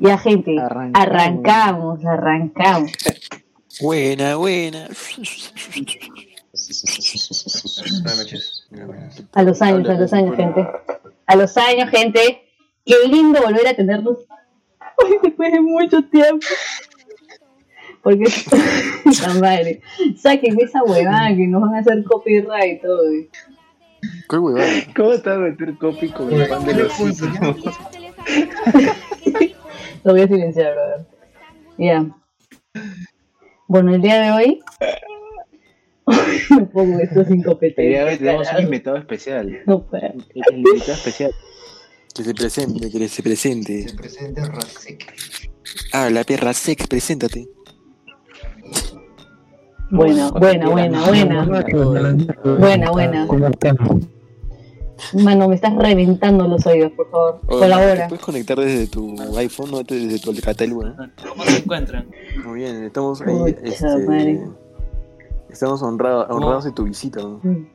Ya, gente, Arrancamos. arrancamos, arrancamos. Buena, buena. Buenas noches. A los años, a los años, gente. A los años, gente. Qué lindo volver a tenerlos Ay, después de mucho tiempo. Porque la madre. Saquen esa huevada que nos van a hacer copyright y todo. ¿Qué huevada? ¿Cómo a meter copy con el pan de los? Lo voy a silenciar, brother. Ya. Bueno, el día de hoy. Me pongo esto sin El día de competencia. hoy tenemos un invitado especial. No puedo. El invitado especial. Que se presente, que se presente. Se presenta Rasek. Ah, la perra sex, preséntate. Buena, buena, buena, buena. Buena, buena. Mano, me estás reventando los oídos, por favor. Hola, Colabora. ¿te puedes conectar desde tu iPhone, no desde tu Alcatel? ¿Cómo se encuentran? Muy bien, estamos ahí, este, madre. Estamos honrados, honrados de tu visita. ¿no? Mm.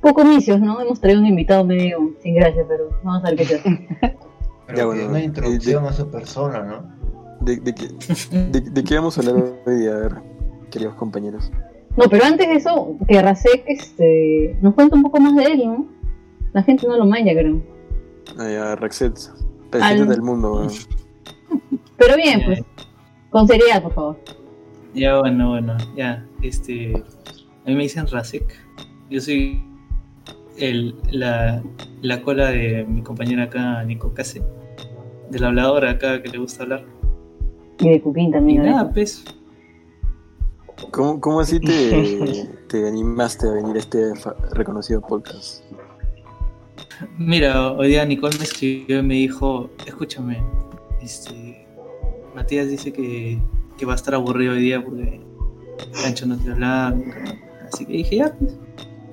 Poco misios, ¿no? Hemos traído un invitado medio sin gracia, pero vamos a ver qué se hace. Pero Ya, bueno, una eh, introducción a su persona, ¿no? ¿De, de, qué, de, de qué vamos a hablar hoy día? A ver, queridos compañeros. No, pero antes de eso, que Rasek este, nos cuenta un poco más de él, ¿no? La gente no lo manja, creo. Ah, ya, Rexet, presidente Al- del mundo. weón. Pero bien, pues, con seriedad, por favor. Ya, bueno, bueno, ya. Este. A mí me dicen Rasek. Yo soy el, la, la cola de mi compañera acá, Nico Case. De la habladora acá que le gusta hablar. Y de Cupín Y también. ¿no? nada, pues. ¿Cómo, ¿Cómo así te, te animaste a venir a este reconocido podcast? Mira, hoy día Nicole me escribió y me dijo: Escúchame, este. Matías dice que, que va a estar aburrido hoy día porque Cancho no nunca, ¿no? Así que dije: Ya, pues.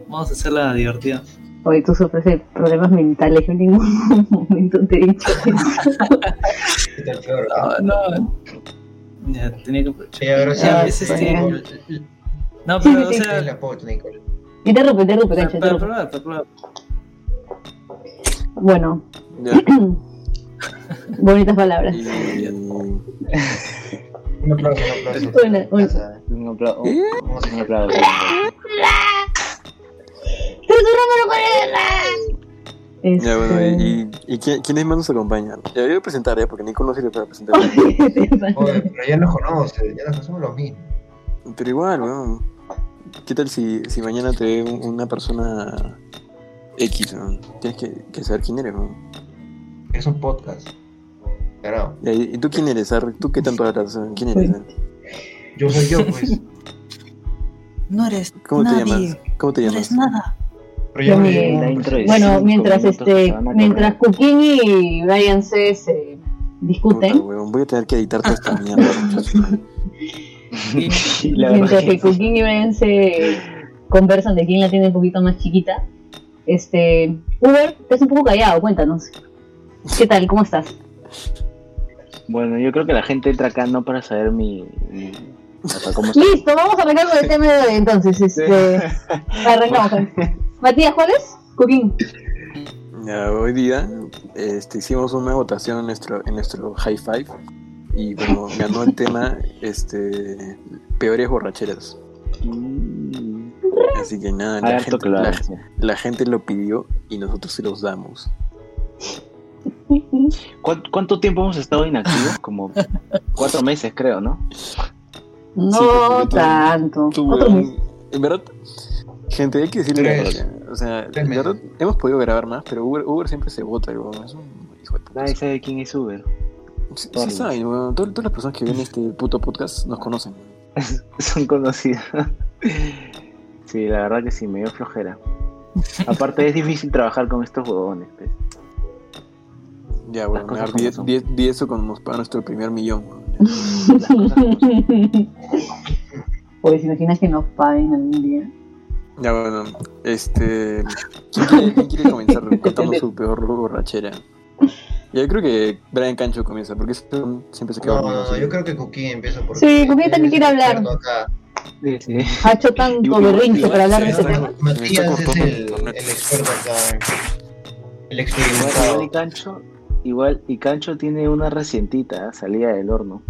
Vamos a hacerla divertida. Oye, tú sufres de problemas mentales. Yo en ningún momento te he dicho. No, no. Ya, tenía que. Sí, ahora sí. Es pues, este- No, pero, o sí, sí. sea, Nicole. Interrumpe, interrumpe, para, Cancho, para probar, para probar. Bueno, Ya, bonitas palabras. Un aplauso, un aplauso. Una- Casa. Un aplauso. Vamos a Un aplauso. Este, Ya, bueno, y, y quién- quiénes más nos acompañan? Ya voy a presentar, ¿eh? porque Nico no sirve para presentar. Oye, pero ya nos conoce, ya nos conocemos los mismos. Pero igual, weón. ¿Qué tal si, si mañana te ve un- una persona X, weón? Tienes que, que saber quién eres, weón. Es un podcast. ¿Y, y tú quién eres, Ar? ¿Tú qué tanto hablas? ¿Quién eres? weón? Yo soy yo, pues. No eres ¿Cómo te llamas? ¿Cómo te No llamas? eres nada. Yo me pues. de Bueno, mientras este, mientras. Cooking y Brian C se Puta, discuten, weón, voy a tener que editar toda esta mierda. Mientras que Cooking y Brian se conversan de quién la tiene un poquito más chiquita, este, Uber, te un poco callado, cuéntanos. ¿Qué tal? ¿Cómo estás? Bueno, yo creo que la gente entra acá no para saber mi. mi- o sea, cómo estoy. Listo, vamos a arrancar con el tema de hoy entonces. Este, arrancamos. Matías, ¿cuál es? Cooking. Ya, hoy día este, hicimos una votación en nuestro, en nuestro High Five y bueno, ganó el tema este, peores borracheras. Mm, Así que nada, la gente, la gente lo pidió y nosotros se los damos. ¿Cuánto, cuánto tiempo hemos estado inactivos? Como cuatro meses, creo, ¿no? No Sí, tanto. Mes. en verdad, gente, hay que decirle la verdad. O sea, en verdad, hemos podido grabar más, pero Uber, Uber siempre se vota, weón. Es un hijo de puta. Nadie sabe quién es Uber. Sí, saben, weón. Todas, todas las personas que ven este puto podcast nos conocen. Son conocidos. Sí, la verdad que sí, me dio flojera. Aparte es difícil trabajar con estos huevones. pues. Ya, son. di- di eso cuando nos paga nuestro primer millón. como son. Pues imaginas que nos paguen algún día. Ya, bueno, Este. ¿Quién quiere, quién quiere comenzar contando su peor borrachera? Yo creo que Brian Cancho comienza, porque siempre se queda No, no, no, yo creo que Cookie empieza porque. Sí, Cookie también quiere hablar. experto acá. Sí, sí. Ha hecho tanto berrinche para hablar de ese tema. Matías es el, el experto acá. El experimentado. y Cancho, igual y Cancho tiene una recientita, ¿eh? salida del horno,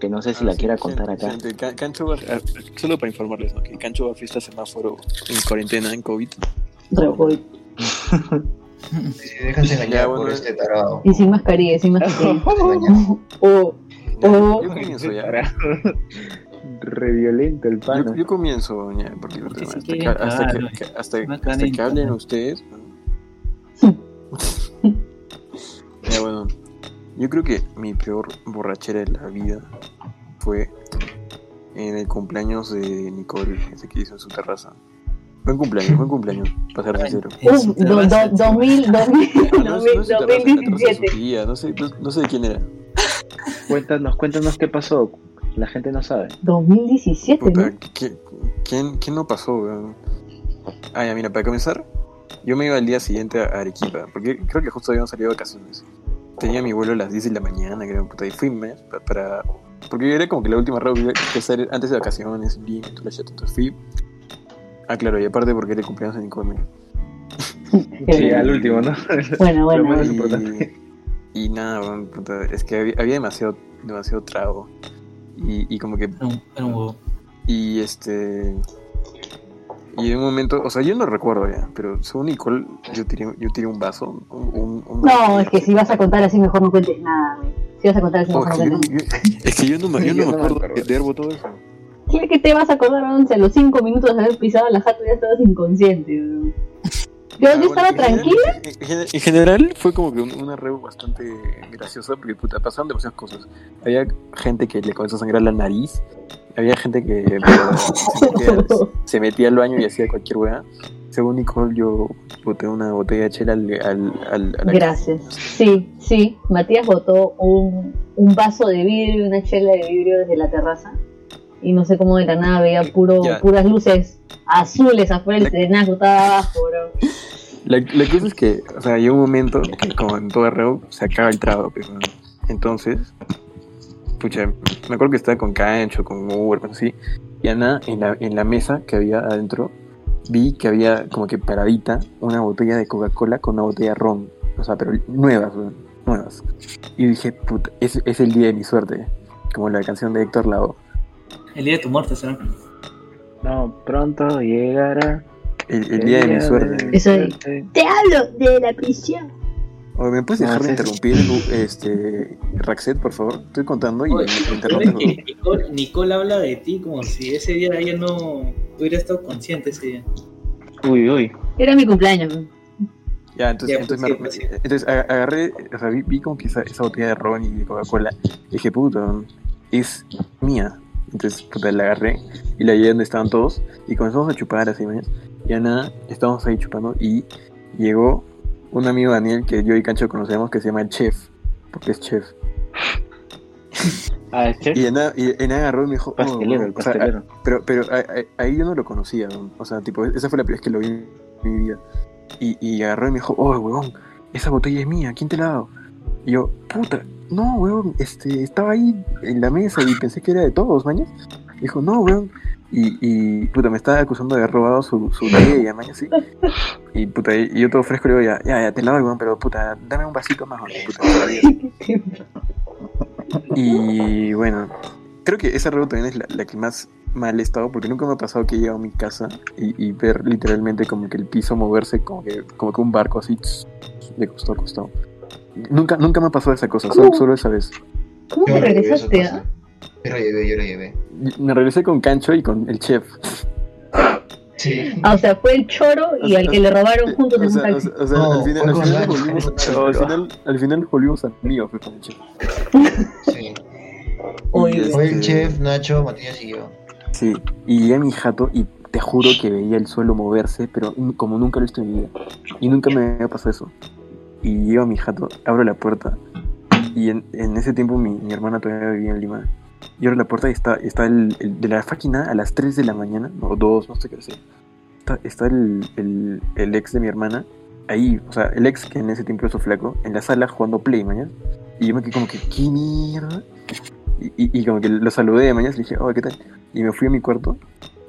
que no sé si Ah, la sí, quiera contar acá. gente, Can- Cancho va, ah, solo para informarles, ¿no? Que Cancho va a fiesta semáforo en cuarentena, en COVID. Revolt. Si déjense engañar Ya, bueno, por este tarado. Y sin mascarilla, sin mascarilla. Oh, Ya, Oh. Yo comienzo ya. Re violento el Yo, pana. yo comienzo, ya, porque Porque hasta, sí que, hasta, que, hasta, hasta que hablen ¿no? ustedes. ya, bueno, yo creo que mi peor borrachera de la vida fue en el cumpleaños de Nicole, ese que hizo en su terraza. Buen cumpleaños, buen cumpleaños, para ser sincero. En su Uh, do- terraza, do- 2000, 2000, Ah, no, 2017. sé, no, no sé de quién era. Cuéntanos, cuéntanos qué pasó. La gente no sabe. 2017, Puta, ¿no? ¿qué- quién, ¿Quién no pasó, weón? Ah, ya, mira, para comenzar, yo me iba al día siguiente a Arequipa, porque creo que justo habíamos salido de vacaciones. Tenía mi vuelo a las 10 de la mañana, creo, puta, y fuime pa- para... Porque era como que la última reunión que hacer antes de vacaciones, en Lima, y todo la shit, entonces fui... Ah, claro, y aparte porque era el cumpleaños de Nicole. Sí, al último, ¿no? Bueno, bueno, Lo bueno. más importante. Y, y nada, puta, es que había, había demasiado, demasiado trago. Y, y como que Era un, era un huevo. Y este. Y en un momento, o sea, yo no recuerdo ya, pero según Nicole, yo tiré, yo tiré un vaso. Un, un- un- No, es que si vas a contar así, mejor no cuentes nada, güey. Si vas a contar así, mejor es, no que cuentes yo, nada. es que yo no me, yo no me acuerdo de, botado eso. ¿Qué que te vas a acordar, once? A los 5 minutos de haber pisado la jato ya estabas inconsciente, güey. Yo, Ah, yo bueno, estaba en tranquila. En, general- en general fue como que un- una reo bastante graciosa porque puta, pasaron demasiadas cosas. Había gente que le comenzó a sangrar la nariz. Había gente que se, metía, se metía al baño y hacía cualquier weá. Según Nicole, yo boté una botella de chela al, al, al- a la Gracias. Sí, sí. Matías botó un, un vaso de vidrio y una chela de vidrio desde la terraza. Y no sé cómo de la nada veía puro, Ya. puras luces azules afuera del trenaco, estaba abajo, bro. La, la cosa es que, o sea, llegó un momento que, como en todo reo, se acaba el trago, pero entonces, pucha, me acuerdo que estaba con Cancho, con Uber, cosas así, y Ana, en la, en la mesa que había adentro, vi que había como que paradita una botella de Coca-Cola con una botella de ron, o sea, pero nuevas, nuevas. Y dije, puta, es, es el día de mi suerte, como la canción de Héctor Lavoe. El día de tu muerte, ¿será? No, pronto llegará. El, el día de mi suerte. Eso de- suerte. Te hablo de la prisión. Oye, ¿me puedes dejar de interrumpir, este, Raxet, por favor? Estoy contando y Oye, Nicole, Nicole habla de ti como si ese día ella no hubiera estado consciente ese día. Uy, uy. Era mi cumpleaños. Ya, entonces, Ya, pues, entonces, sí, me- pues, sí. entonces aga- agarré, o sea, vi, vi como que esa, esa botella de ron y de Coca-Cola. Dije, puta, es mía. Entonces, puta, la agarré y la llevé donde estaban todos. Y comenzamos a chupar así, ¿ves? Y ya nada, estábamos ahí chupando. Y llegó un amigo Daniel que yo y Cancho conocemos que se llama el chef. Porque es chef. Ah, es chef. Y en nada, y en nada agarró y me dijo, oh, Pastelero, el o sea, pastelero. pero, pero a- a- ahí yo no lo conocía, ¿no? o sea, tipo, esa fue la primera vez que lo vi en mi vida. Y, y agarró y me dijo, oh, huevón, esa botella es mía, ¿quién te la ha dado? Y yo, puta, no, huevón, este, estaba ahí en la mesa y pensé que era de todos, mañas. Dijo, no, huevón. Y, y, puta, me estaba acusando de haber robado su, su botella, mañas, sí. Y, puta, y yo todo fresco le digo, ya, ya, ya, te la doy, huevón, pero, puta, dame un vasito más, huevón, puta. Y bueno, creo que esa rueda también es la, la que más mal he estado porque nunca me ha pasado que he llegado a mi casa y, y ver literalmente como que el piso moverse como que, como que un barco así tss, de costado a costado. Nunca, nunca me ha pasado esa cosa, solo, solo esa vez. ¿Cómo te regresaste? ah? pasa. Yo lo llevé, yo lo llevé. Me regresé con Cancho y con el chef. Sí. Ah, o sea, fue el choro y O al sea, que le robaron juntos O en un sea, o sea, o sea, No, al final, fue al final volvimos, fue con al final, al final nos volvimos amigos pues, con el chef. Sí. Oye, Fue el chef, Nacho, Matías y yo. Sí, y llegué a mi jato y te juro que veía el suelo moverse, pero como nunca lo he visto en mi vida. Y nunca me había pasado eso. Y llego a mi jato, abro la puerta, y en, en ese tiempo mi, mi hermana todavía vivía en Lima. Y abro la puerta y está, está el, de la máquina a las 3 de la mañana, o 2, no sé qué hacer. está, está el, el, ex de mi hermana ahí, o sea, el ex que en ese tiempo era su flaco, en la sala jugando play, mañana. Y yo me quedé como que, ¿qué mierda? Y, y, como que lo saludé mañana, le dije, oh, ¿qué tal? Y me fui a mi cuarto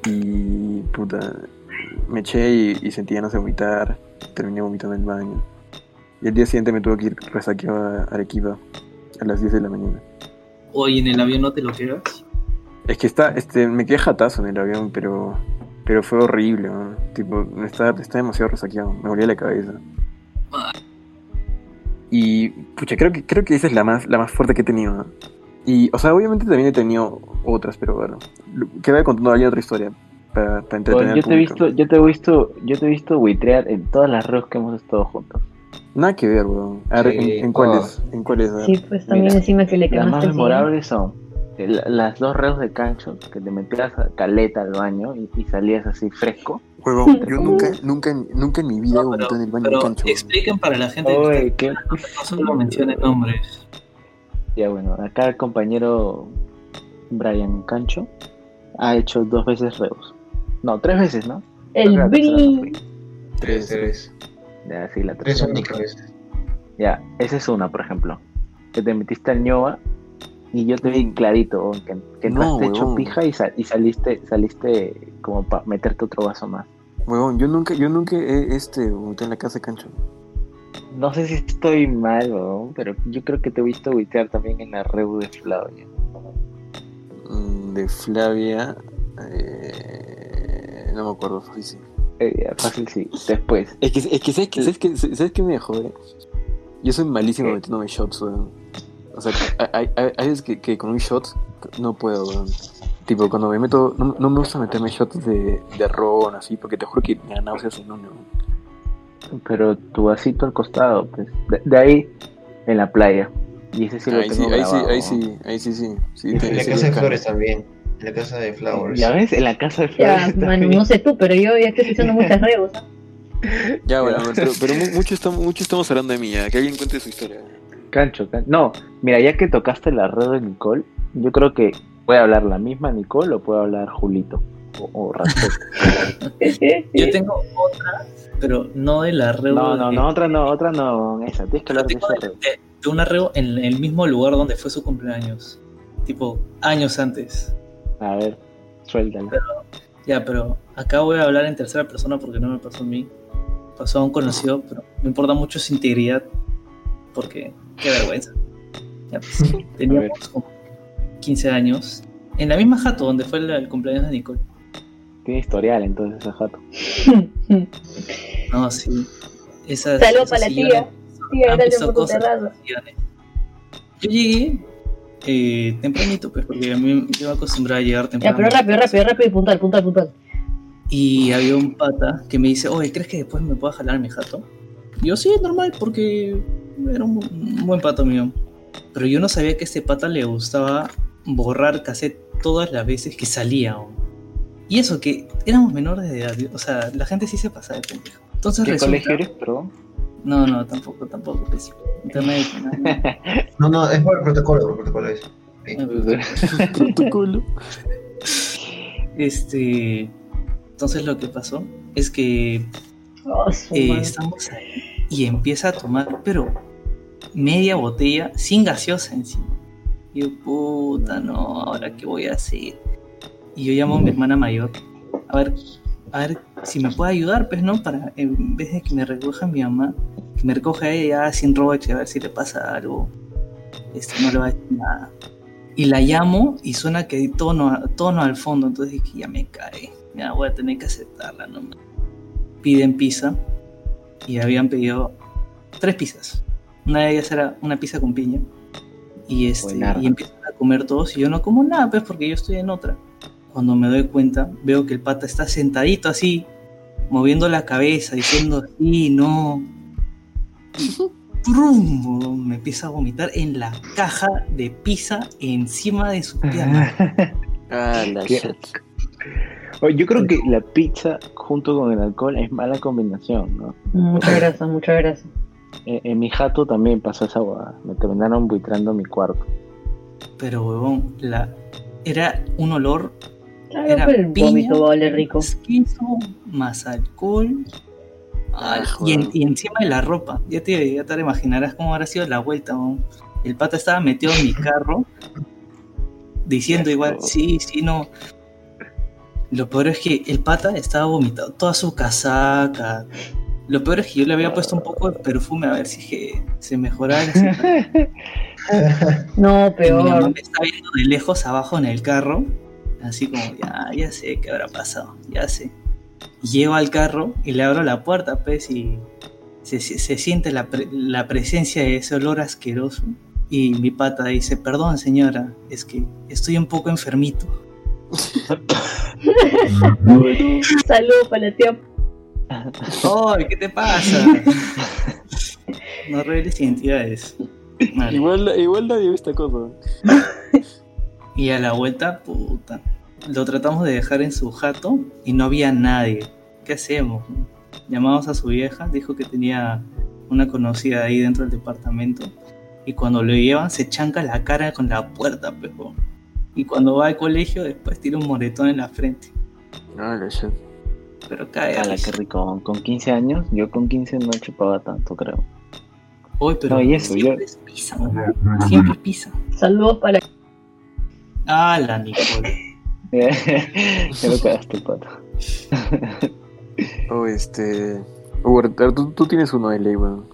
y, puta, me eché y, y sentí ganas de vomitar. Terminé vomitando en el baño. Y el día siguiente me tuve que ir resaqueado a Arequipa a las 10 de la mañana. Hoy en el avión no te lo quedas. Es que está, este, me quedé jatazo en el avión, pero, pero fue horrible, ¿no? Tipo, estaba, estaba demasiado resaqueado, me dolía la cabeza. Y, pucha, creo que, creo que esa es la más, la más fuerte que he tenido, ¿no? Y, o sea, obviamente también he tenido otras, pero bueno, que voy contando alguna otra historia para, para entretener al yo te he visto, yo te he visto, yo te he visto buitrear en todas las redes que hemos estado juntos. Nada que ver, weón. A ver, Sí, ¿en, en cuáles? ¿En cuáles? Sí, pues también Mira, encima que le Las más memorables son eh, la- las dos reos de cancho, que te metías a caleta al baño y, y salías así fresco. Huevón, yo nunca, nunca, nunca en mi vida he No, en el baño pero de cancho. expliquen para la gente que Oye, está- qué- no solo mencionen nombres. Ya bueno, acá el compañero Brian Cancho ha hecho dos veces reos. No, tres veces, ¿no? El que bri. Tres, tres. Ya, sí, la Tres únicas. Ya, esa es una, por ejemplo. Que te metiste al ñoba y yo te vi clarito, que, que No, entraste hecho pija y, sa- y saliste saliste como para meterte otro vaso más. Huevón, yo nunca, yo nunca he este, en la casa de cancho. No sé si estoy mal, weón, pero yo creo que te he visto buitear también en la reu de Flavia. Mm, De Flavia. eh, no me acuerdo, sí, sí. Eh, fácil, sí. Después. Es que, es que ¿sabes, qué, ¿sabes, qué, ¿sabes qué me jode? Yo soy malísimo ¿Qué? metiéndome shots, weón. O sea, hay, hay, hay veces que, que con un shot no puedo, weón. Tipo, cuando me meto, no, no me gusta meterme shots de, de ron, así, porque te juro que me da náuseas en uno. weón. Pero tu vasito al costado, pues. De, de ahí, en la playa. Y ese sí lo ahí, sí, tengo ahí sí, grabado, ahí ¿no? sí, ahí sí, sí. sí En te- En la sí, casa de bacán. flores también. En la casa de flowers. Ya ves, en la casa de Ya, Flavia. mano, no sé tú, pero yo ya estoy usando muchas reos. ¿ah? Ya, bueno, pero, pero mu- mucho, estamos, mucho estamos hablando de mí, ya. que alguien cuente su historia. Cancho, can- No, mira, ya que tocaste la red de Nicole, yo creo que puede hablar la misma Nicole o puede hablar Julito. O, o. Yo tengo otra, pero no de la reu. No, no, de- no, otra no, otra no, esa. Tienes que hablar de esa de, red. de- de una reu en el mismo lugar donde fue su cumpleaños. Tipo, años antes. A ver, suéltala. Ya, pero acá voy a hablar en tercera persona porque no me pasó a mí. Pasó a un conocido, pero me importa mucho su integridad. Porque, qué vergüenza. Ya, pues, teníamos como 15 años. En la misma jato donde fue el, el cumpleaños de Nicole. Tiene historial entonces ese jato. No, sí. Esas, Saludos esos para la tía. Terraza. sillones. Yo llegué eh, tempranito, pues, porque a mí yo me acostumbraba a llegar Ya, temprano. pero rápido, rápido, rápido y puntual, puntual, puntual. Y había un pata que me dice, oye, ¿crees que después me pueda jalar mi jato? Y yo, sí, normal, porque era un, un buen pato mío. Pero yo no sabía que a este pata le gustaba borrar cassette todas las veces que salía. Y eso, que éramos menores de edad. O sea, la gente sí se pasaba de pendejo. Entonces ¿Qué resulta... colegio eres, perdón? No, no, tampoco, tampoco. Pues. Internet, no, No, no, es por el protocolo, por el protocolo es. Sí. no. Protocolo. Este... Entonces lo que pasó es que Oh, Eh, estamos ahí y empieza a tomar, pero media botella sin gaseosa encima. Y yo, puta, no, ahora qué voy a hacer. Y yo llamo a mi hermana mayor, a ver, a ver si me puede ayudar, pues, ¿no? Para, en vez de que me recoja mi mamá, que me recoja ella sin roche, a ver si le pasa algo. Este, no le va a decir nada. Y la llamo y suena que hay tono, tono al fondo, entonces dije, ya me cae, ya voy a tener que aceptarla, no piden pizza y habían pedido tres pizzas. Una de ellas era una pizza con piña. Y, este, y empiezan a comer todos y yo no como nada, pues porque yo estoy en otra. Cuando me doy cuenta, veo que el pata está sentadito así, moviendo la cabeza, diciendo sí, no. ¡prum! me empieza a vomitar en la caja de pizza encima de su pierna. Ah, la yo creo que la pizza junto con el alcohol es mala combinación, ¿no? Muchas gracias, muchas gracias. En, en mi jato también pasó esa huevada. Me terminaron buitrando mi cuarto. Pero, huevón, la... era un olor Claro, Era pero el piña, vómito va a oler rico. más queso, más alcohol. Ay, Ah, y, joder. en- y encima de la ropa. Ya te, ya te imaginarás cómo habrá sido la vuelta. ¿no? El pata estaba metido en mi carro diciendo igual, sí, sí, no. Lo peor es que el pata estaba vomitando toda su casaca. Lo peor es que yo le había puesto un poco de perfume a ver si que se mejoraba. No, Y mi mamá peor. me está viendo de lejos abajo en el carro, así como, ya, ya sé qué habrá pasado, ya sé. Llego al carro y le abro la puerta, pues, y se, se- se siente la, pre- la presencia de ese olor asqueroso. Y mi pata dice, perdón señora, es que estoy un poco enfermito. Saludos para la tía. ¡Ay, qué te pasa! No reveles identidades. Vale. Igual, igual nadie ve esta cosa. Y a la vuelta, puta. Lo tratamos de dejar en su jato y no había nadie. ¿Qué hacemos? Llamamos a su vieja, dijo que tenía una conocida ahí dentro del departamento. Y cuando lo llevan, se chanca la cara con la puerta, pero. Y cuando va al colegio, después tira un moretón en la frente. Shit. Pero cae. Ala, qué rico. Con 15 años, yo con 15 no chupaba tanto, creo. Uy, pero No, y eso, siempre es pisa, ¿no? Siempre pisa. Saludos para Ah, la Nicole. ya lo cagaste, pato. Oh, este. Uber, tú, tú tienes uno de ley, weón.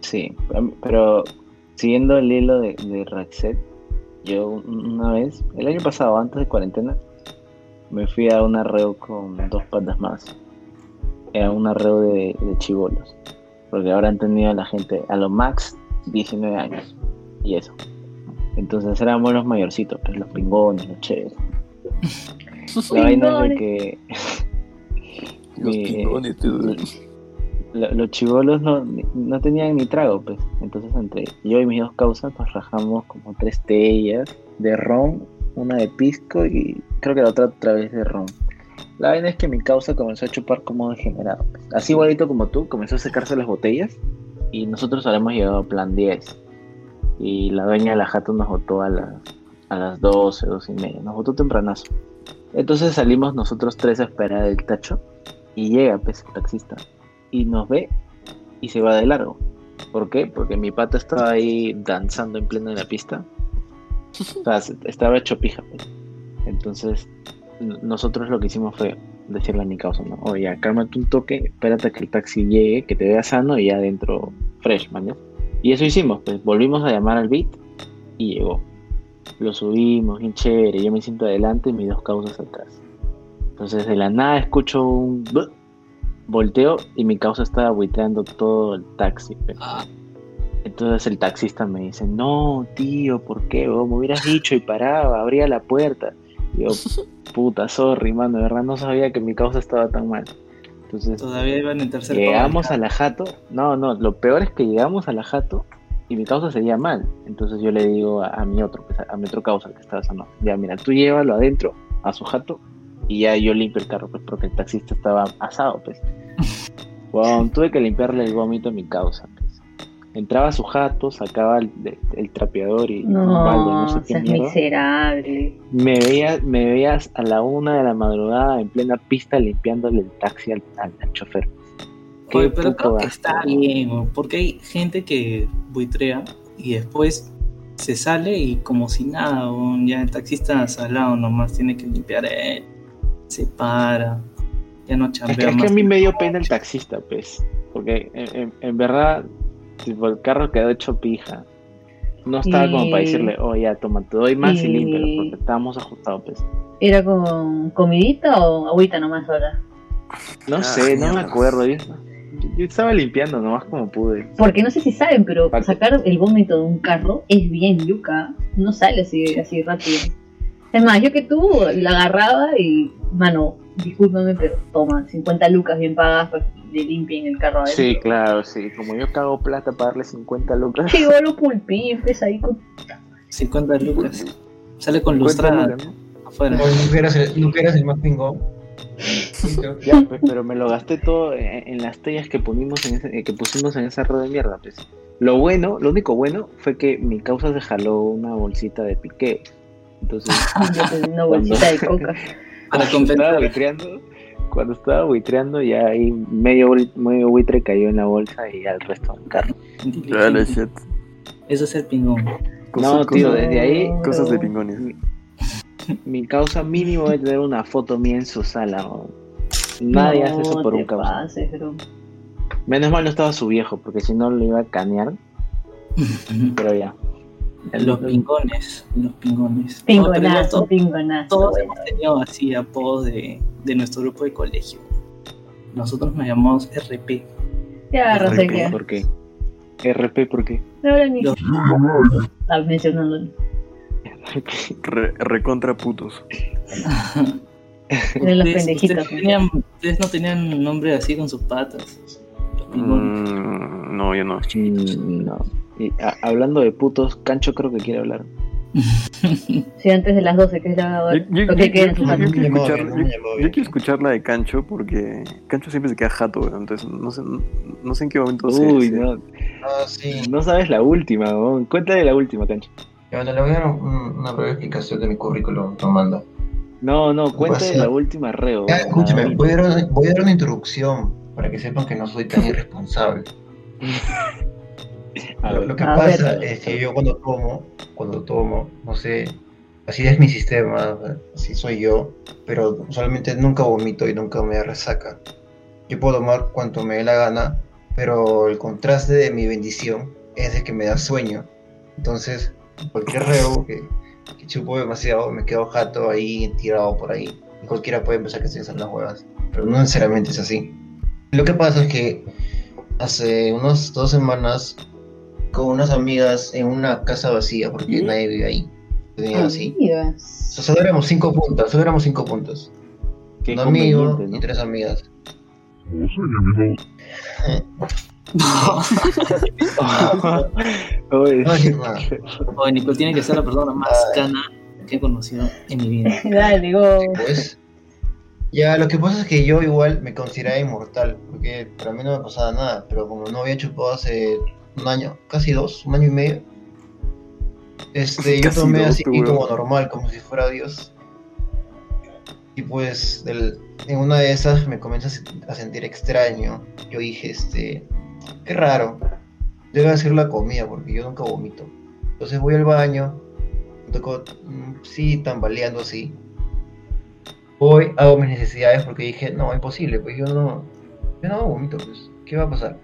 Sí, pero siguiendo el hilo de, de Raxet, yo una vez, el año pasado, antes de cuarentena, me fui a un arreo con dos patas más. Era un arreo de, de chivolos. Porque ahora han tenido a la gente, a lo max, 19 años. Y eso. Entonces éramos los mayorcitos, pues los pingones, los chéveres. La vaina es de que Los Mi- pingones, tío. lo- los chivolos no, no tenían ni trago, pues. Entonces entre yo y mis dos causas nos rajamos como tres tellas de ron, una de pisco y creo que la otra otra vez de ron. La vaina es que mi causa comenzó a chupar como degenerado. pues. Así igualito como tú, comenzó a secarse las botellas y nosotros habremos llegado a plan 10. Y la dueña de la jato nos votó a, las a las 12, 12 y media. Nos votó tempranazo. Entonces salimos nosotros tres a esperar el tacho y llega pues el taxista y nos ve y se va de largo. ¿Por qué? Porque mi pata estaba ahí danzando en pleno en la pista. O sea, se- estaba hecho pija. pues. Entonces, nosotros lo que hicimos fue decirle a mi causa, ¿no? Oye, cálmate un toque, espérate que el taxi llegue, que te vea sano y ya adentro fresh, man. Y eso hicimos, pues volvimos a llamar al beat y llegó. Lo subimos, bien chévere, yo me siento adelante y mis dos causas atrás. Entonces de la nada escucho un... Volteo y mi causa estaba buitreando todo el taxi. pe. Entonces el taxista me dice, no, tío, ¿por qué? vos me hubieras dicho y paraba, abría la puerta. Y yo, puta, sorry, mano, de verdad no sabía que mi causa estaba tan mal. Entonces Todavía iban en tercer llegamos a la jato, no, no, lo peor es que llegamos a la jato y mi causa seguía mal. Entonces yo le digo a, a mi otro, pues, a, a mi otro causa que estaba sano, ya mira, tú llévalo adentro a su jato y ya yo limpio el carro, pues porque el taxista estaba asado, pues. Bueno, tuve que limpiarle el vómito a mi causa. Entraba a su jato, sacaba el, el- trapeador y un balde, no No, sé qué mierda. miserable. Me veías, me veías a la una de la madrugada en plena pista limpiándole el taxi al, al- al chofer. Qué Oye, pero puto creo que está bien, ¿no? porque hay gente que buitrea y después se sale y como si nada, ¿no? ya el taxista salado nomás tiene que limpiar él, se para, ya no Es chambea que, es que más. a mí me dio pena el taxista, pues. Porque en, en- en verdad, tipo, el carro quedó hecho pija. No estaba como para decirle, oh, ya, toma, te doy más y, y- límpialo, porque estábamos ajustados, pues. ¿Era con comidita o agüita nomás ahora? No Ah, sé, no me acuerdo. Yo, yo estaba limpiando nomás como pude. Porque no sé si saben, pero Paco. sacar el vómito de un carro es bien yuca. No sale así, así rápido. Es más, yo que tú la agarraba y, mano, discúlpame, pero toma, 50 lucas bien pagadas para que le limpien el carro adentro. Sí, claro, sí. Como yo cago plata para darle 50 lucas. Llegó lo pulpín, pues ahí con 50 lucas. Sale con 50 lustrada afuera. Nunca eras el, nunca eras el más pingón. Ya, pues, pero me lo gasté todo en, en las tellas que pusimos en ese, que pusimos en esa rueda de mierda, pues. Lo bueno, lo único bueno fue que mi causa se jaló una bolsita de piqué. Entonces, una bolsita de coca. Para estaba compensar. buitreando, cuando estaba buitreando, ya ahí medio, medio buitre cayó en la bolsa y al resto en el carro. Shit. Eso es el pingón. Cosas- No, tío, cosas- desde ahí Cosas de pingones. mi causa mínimo es tener una foto mía en su sala. ¿no? Nadie hace eso por un causa. pases, bro. Menos mal no estaba su viejo, porque si no lo iba a canear, pero ya. Los pingones, los pingones. No, Pingonazo, todos- pingonazo. Todos bueno. hemos tenido así apodos de, de nuestro grupo de colegio. Nosotros nos llamamos RP. Ya que. ¿Por qué? RP, ¿por qué? Ahora ni Los- estaba mencionando. Re- recontra putos. Eran los Ustedes- pendejitos. ustedes tenían- ustedes no tenían nombre así con sus patas. Los pingones. Mm, no, yo no. Mm, No. Y, a- hablando de putos, Cancho creo que quiere hablar. Sí, antes de las 12, que es la Yo, yo- que quiero escuchar, no la de Cancho porque Cancho siempre se queda jato, entonces no sé, no sé en qué momento Uy, se- no. Ah, sí. No sabes la última, weón. Cuéntale la última, Cancho. Bueno, le voy a dar un- una breve explicación de mi currículum, tomando. No, no, cuéntale pasa? la última reo. Escúchame, Nada, voy a, dar, voy a dar una introducción para que sepan que no soy tan irresponsable. Lo, lo que A pasa ver. es que yo cuando tomo, cuando tomo, no sé, así es mi sistema, así soy yo, pero usualmente nunca vomito y nunca me resaca. Yo puedo tomar cuanto me dé la gana, pero el contraste de mi bendición es de que me da sueño. Entonces, cualquier reo que, que chupo demasiado, me quedo jato ahí, tirado por ahí. Y cualquiera puede pensar que estoy haciendo las huevas, pero no necesariamente es así. Lo que pasa es que hace unas dos semanas con unas amigas en una casa vacía porque ¿Mm? nadie vive ahí. Así. Amigas. O sea, solo éramos cinco puntos, solo éramos cinco puntos. Qué un amigo y ¿no? tres amigas. Oye, No decir nada. Oye, Nicole tiene que ser la persona más Ay. cana que he conocido en mi vida. Dale, go. Pues, ya, lo que pasa es que yo igual me consideraba inmortal, porque para mí no me pasaba nada, pero como no había chupado hace un año, casi dos, un año y medio, este, yo tomé dos, así weón. como normal, como si fuera Dios. Y pues, en una de esas me comencé a se- a sentir extraño. Yo dije, este, qué raro, debe ser la comida, porque yo nunca vomito. Entonces voy al baño, me tocó, mm, sí, tambaleando así. Voy, hago mis necesidades porque dije, no, imposible, pues yo no, yo no vomito, pues, ¿qué va a pasar?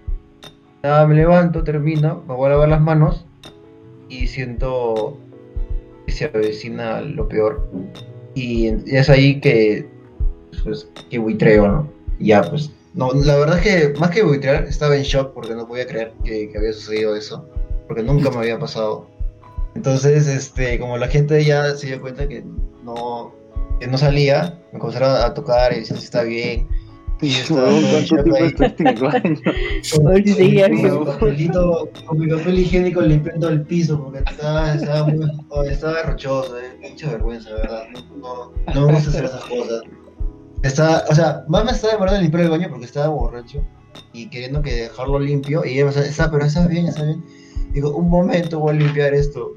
Nada, me levanto, termino, me voy a lavar las manos y siento que se avecina lo peor. Y, es ahí que, pues, que buitreo, ¿no? Ya, pues, no, la verdad es que más que buitrear, estaba en shock porque no podía creer que, que había sucedido eso, porque nunca me había pasado. Entonces, este, como la gente ya se dio cuenta que no, que no salía, me comenzaron a tocar y decían si está bien. ¿Cuánto tiempo ahí. estuviste en el baño? Con, mi papelito, con mi papel higiénico limpiando el piso porque estaba, estaba muy oh, estaba rochoso, eh, mucha vergüenza, la verdad. No, no, no me gusta hacer esas cosas. Estaba, o sea, más me estaba demorando en limpiar el baño porque estaba borracho y queriendo que dejarlo limpio y ella me decía, está, pero está bien, está bien. Digo, un momento voy a limpiar esto.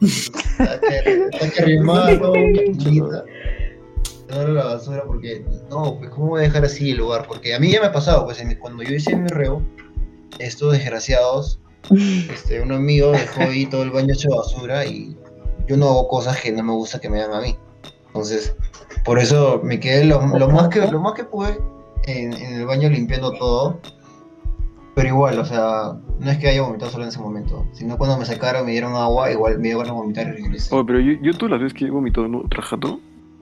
Está que, está que bonita. Darle la basura porque no, pues cómo voy a dejar así el lugar, porque a mí ya me ha pasado, pues en cuando yo hice mi reo, estos desgraciados, este, un amigo dejó ahí todo el baño hecho basura y yo no hago cosas que no me gusta que me hagan a mí. Entonces, por eso me quedé lo, lo más que lo más que pude en, en el baño limpiando todo. Pero igual, o sea, no es que haya vomitado solo en ese momento, sino cuando me sacaron, me dieron agua, igual me dio ganas de vomitar y regresé. Oye, pero yo, yo todas las veces que he vomitado en otra jato,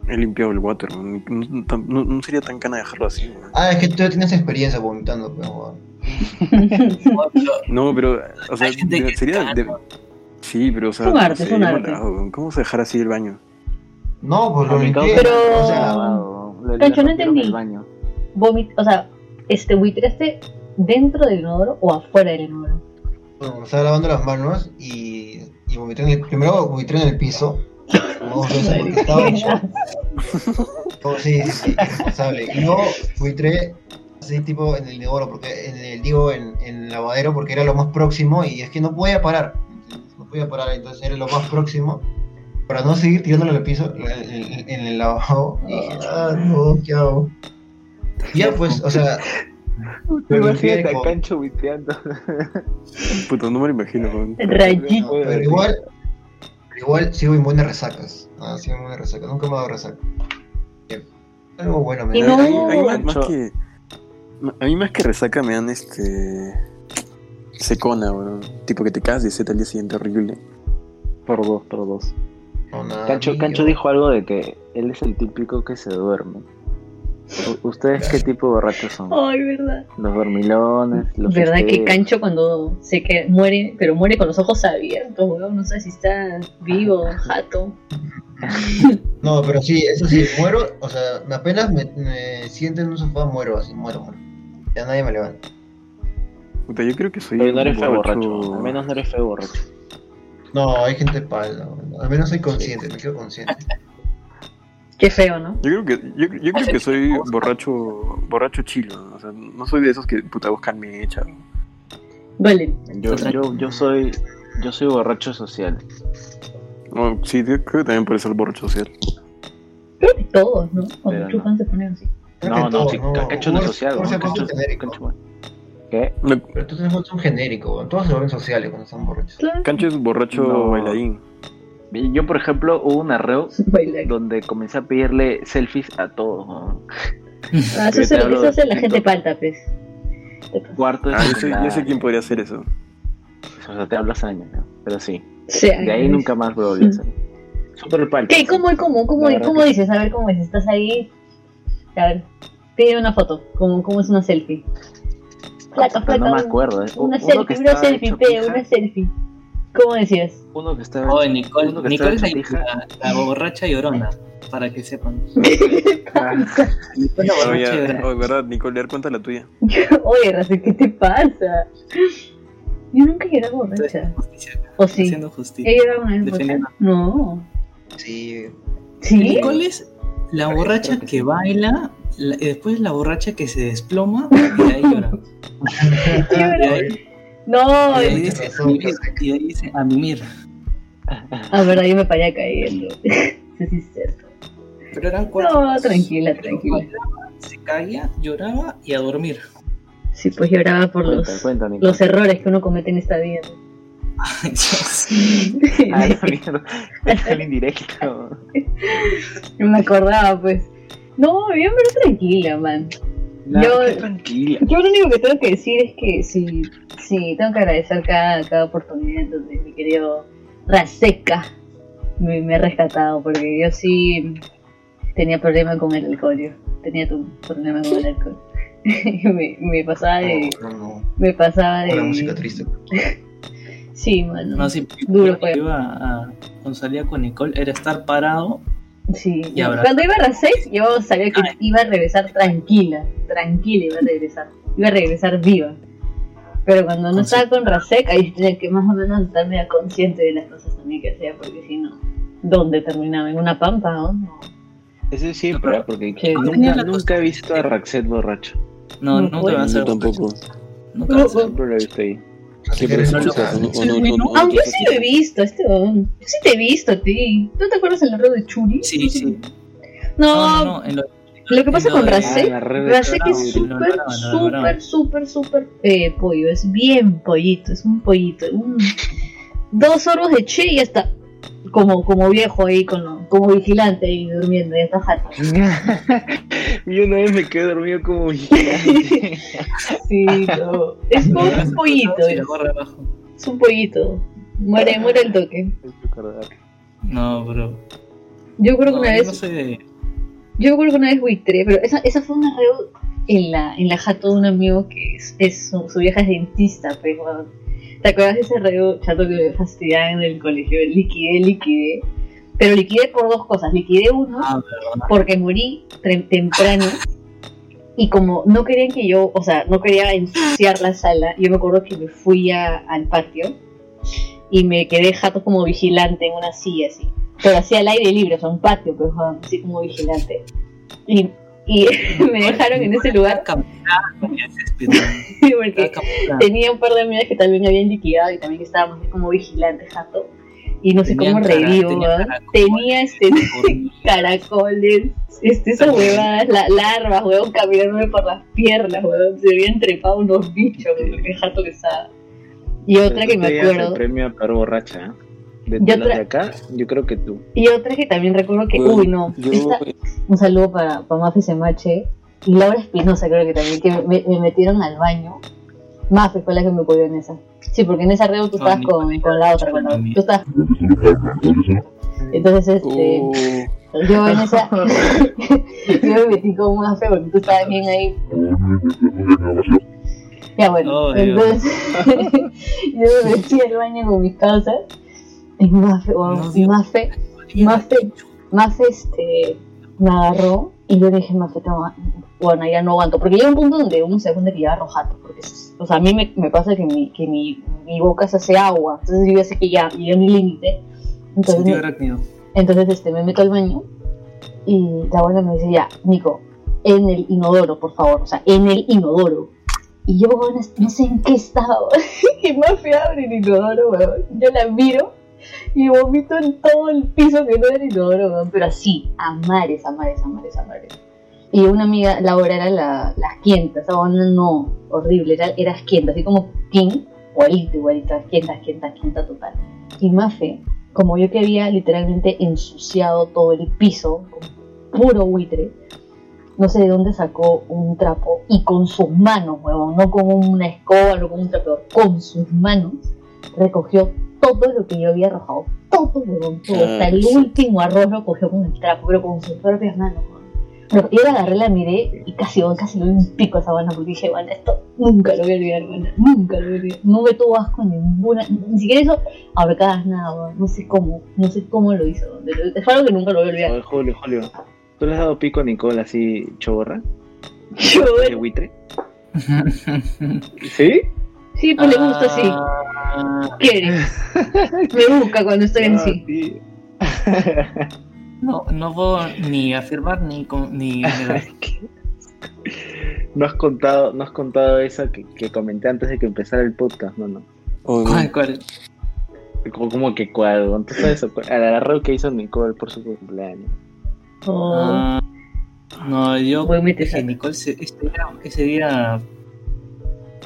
he limpiado el water. No, sería tan cana dejarlo así. weón. Ah, es que tú ya tienes experiencia vomitando, pero No, pero, o sea, de- sería. de- sí, pero, o sea. No sé. ¿Cómo a dejar así el baño? No, pues lo limpié. Pero- O sea, no entendí. el baño. Vomit, o sea, este, buitreaste dentro del inodoro o afuera del inodoro. bueno, me estaba lavando las manos y, y vomité en el, primero vomité en el piso. Porque estaba sí, sí. Y luego buitré así tipo en el inodoro, porque en el, digo, en, en el lavadero porque era lo más próximo y es que no podía parar. No podía parar, entonces era lo más próximo. para no seguir tirándole al piso en el, en el lavabo. Y dije, ah, no, ¿qué hago? Y ya pues, o sea, me Imagínate a Cancho viteando. Puta, no me lo imagino. Rayito. pero igual, igual sigo inmune a resacas. Ah, sigo inmune a resacas, nunca me ha dado resaca. Algo bueno me Y da. no- A mí- más, que. A mí más que resaca me dan este. Secona, weón. Tipo que te cagas de sed al día siguiente horrible. Por dos, por dos. No, nada, Cancho, Cancho dijo algo de que él es el típico que se duerme. ¿Ustedes qué tipo de borrachos son? Ay, verdad. Los dormilones, los ¿Verdad que? Cancho cuando sé que muere, pero muere con los ojos abiertos, weón? No sé si está vivo, jato. No, pero sí, eso sí, muero, o sea, me apenas me, me siento en un sofá, muero así, muero, muero. Ya nadie me levanta. Puta, yo creo que soy. Pero no eres un feo borracho. Al menos no eres feo borracho. No, hay gente pala, al menos soy consciente, me quedo consciente. Qué feo, ¿no? Yo creo que, yo, yo creo que soy borracho, borracho chilo, ¿no? o sea, no soy de esos que puta buscan mecha. Duele. Yo, yo, yo soy yo soy borracho social. No, sí, yo creo que también eso el borracho social. Creo que todos, ¿no? Cuando chupan se ponen así. No, no, todos, sí, Cancho no es social. ¿no? genérico. ¿Qué? Pero tú tienes un genérico, todos se vuelven sociales cuando están borrachos. Cancho es borracho No. bailarín. Yo, por ejemplo, hubo un arreo donde comencé a pedirle selfies a todos. ¿no? Ah, eso, hace, eso la gente palta, pues. Cuarto de Ah, yo sé, yo sé quién podría hacer eso. O sea, te hablo hace años, ¿no? Pero sí. De ahí nunca más lo hacer. Súper palta. ¿Qué? ¿Cómo, cómo, cómo, cómo dices? A ver, ¿cómo es? Estás ahí. A ver, pide una foto. ¿Cómo, cómo es una selfie? Placa, No, placa. no me acuerdo. ¿eh? Una selfie, una selfie, pe, pija, una selfie. ¿Cómo decías? Uno que estaba. Oh, Nicole, Uno que Nicole es está la, la- borracha llorona, para que sepan. Ah, Nicole la Oh, borracha llorona. oh, verdad, Nicole, ver, cuenta la tuya. Oye, Rafael, ¿qué te pasa? Yo nunca era Estoy borracha. haciendo justicia. ¿O Estoy sí? haciendo justicia. ¿Ella era una vez borracha? Defendiendo. No. Sí, ¿Sí? Nicole es la borracha que baila la- y después la borracha que se desploma y ahí llora. Y ahí, No, y ahí Ay, dice, razón, y ahí dice a mimir. a verdad, yo me paré cayendo. Sí, sí, es cierto. Pero eran cuatro. No, tranquila, tranquila. Se caía, lloraba y a dormir. Sí, pues lloraba por los, los errores que uno comete en esta vida. Ay, Dios. Ah, no, mierda. Es el indirecto. Me acordaba, pues. No, me pero tranquila, man. Yo- tranquila. Yo lo único que tengo que decir es que sí, sí, tengo que agradecer cada, cada oportunidad donde mi querido Raseca me, me ha rescatado, porque yo sí tenía problema con el alcohol, yo tenía tu problema con el alcohol. me, me pasaba de, no, no, me pasaba no. La música de, triste. sí, mano, No, sí, Duro fue. iba a, cuando salía con Nicole era estar parado sí. Y ahora- Cuando iba a Rasek, yo sabía que Ay. iba a regresar tranquila, tranquila iba a regresar, iba a regresar viva. Pero cuando no estaba con Rasek, ahí tenía que más o menos estar media consciente de las cosas también que hacía, porque si no, ¿dónde terminaba? ¿En una pampa o no? Eso es siempre, ¿eh? porque Sí. nunca, he visto a Raxet borracho. No, No nunca va a Yo ser tampoco. Nunca. Siempre lo he visto ahí. Siempre no no- no- Aunque yo sí lo he visto, este. Yo sí te he visto a ti. ¿Tú te acuerdas el error de Churi? Sí, sí. No, No, no, no. En lo, lo que pasa en lo con Rasek, la red Rasek es súper, súper, súper, súper eh, pollo. Es bien pollito, es un pollito. un- Dos sorbos de che y ya está. Como, como viejo ahí, con como vigilante ahí durmiendo, ya está jato. Yo una vez me quedé dormido como vigilante. Sí, no. Es como un pollito, es, un pollito. Muere, muere el toque. No, bro. Yo creo que No, una yo vez no soy de. Yo creo que una vez buitré, pero esa, esa fue una reo en la, en la jato de un amigo que es, es su, su vieja es dentista, pues, weón. ¿Te acuerdas de ese reo chato que me fastidiaban en el colegio? Liquidé, liquidé. Pero liquidé por dos cosas. Liquidé uno Ah, porque morí temprano y como no querían que yo, o sea, no quería ensuciar la sala, yo me acuerdo que me fui a- al patio y me quedé jato como vigilante en una silla así. Pero así al aire libre, o sea, un patio, pues, weón, así como vigilante. Y, y me dejaron en ese lugar. porque tenía un par de amigas que también habían liquidado y también estábamos como vigilantes, jato. y no sé cómo revivo, tenía este caracoles, este, esas huevadas, la, larvas, huevón, caminándome por las piernas, huevón, se habían trepado unos bichos, qué jato que estaba. Y otra que me acuerdo, El premio a borracha. De, Y de los de acá, yo creo que tú. y otra que también recuerdo que, uy, no, Yo, esta- un saludo para, para Mafe Semache y Laura Espinosa creo que también, que me, me metieron al baño. Mafe fue la que me cogió en esa. Sí, porque en esa reo tú estabas con, con con la otra, con la ni- Tú estabas... Entonces, este... Oh, Yo en esa. yo me metí con más feo porque tú estabas bien ahí. Ya bueno, Oh, entonces yo me metí al baño con mis causas. Y más fe, No, y Dios. más fe, más fe, más este, me agarró y yo dije, más fe, toma, bueno, ya no aguanto. Porque llega un punto donde uno se da cuenta que ya rojato. Porque, o sea, a mí me, me pasa que, mi, que mi, mi boca se hace agua. Entonces yo ya sé que ya llegué a mi límite. Entonces, me- entonces este, me meto al baño y la abuela me dice, ya, Nico, en el inodoro, por favor, o sea, en el inodoro. Y yo, weón, no sé en qué estaba, y más abre el inodoro, weón. Yo la miro y vomito en todo el piso que no era inodoro, pero así, a mares, a mares, a mares, a mares. Y una amiga, Laura, era la, la asquienta, esa buena no, horrible, era, era asquienta, así como King, igualito, igualito, asquienta, asquienta, asquienta total. Y Mafe, como yo que había literalmente ensuciado todo el piso con puro buitre, no sé de dónde sacó un trapo y con sus manos, huevón, no con una escoba, no con un trapeador, con sus manos recogió todo lo que yo había arrojado, todo, huevón, todo, hasta el Ah, sí. último arroz lo cogió con el trapo, pero con sus propias manos. Pero yo la agarré, la miré y casi, casi le un pico a esa buena porque dije, bueno, esto nunca lo voy a olvidar, bueno, nunca lo voy a olvidar. No me tuvo asco ninguna, ni siquiera eso ahorcadas nada, huevón, no sé cómo, no sé cómo lo hizo, pero es algo que nunca lo voy a olvidar. Oye, Julio, Julio. ¿Tú le has dado pico a Nicole así, choborra? Yo, ¿De buitre? ¿Sí? Sí, pues le gusta así. Ah, quiere. Me busca cuando estoy en Ah, sí. sí. No, no puedo ni afirmar ni, ni. No has contado, no has contado esa que, que comenté antes de que empezara el podcast, no, no. ¿Cuál, cuál? Como, como que cuál, tú sabes, el agarreo que hizo Nicole por su cumpleaños. Oh, Ah, no, yo Voy a que Nicole se- ese, día, ese día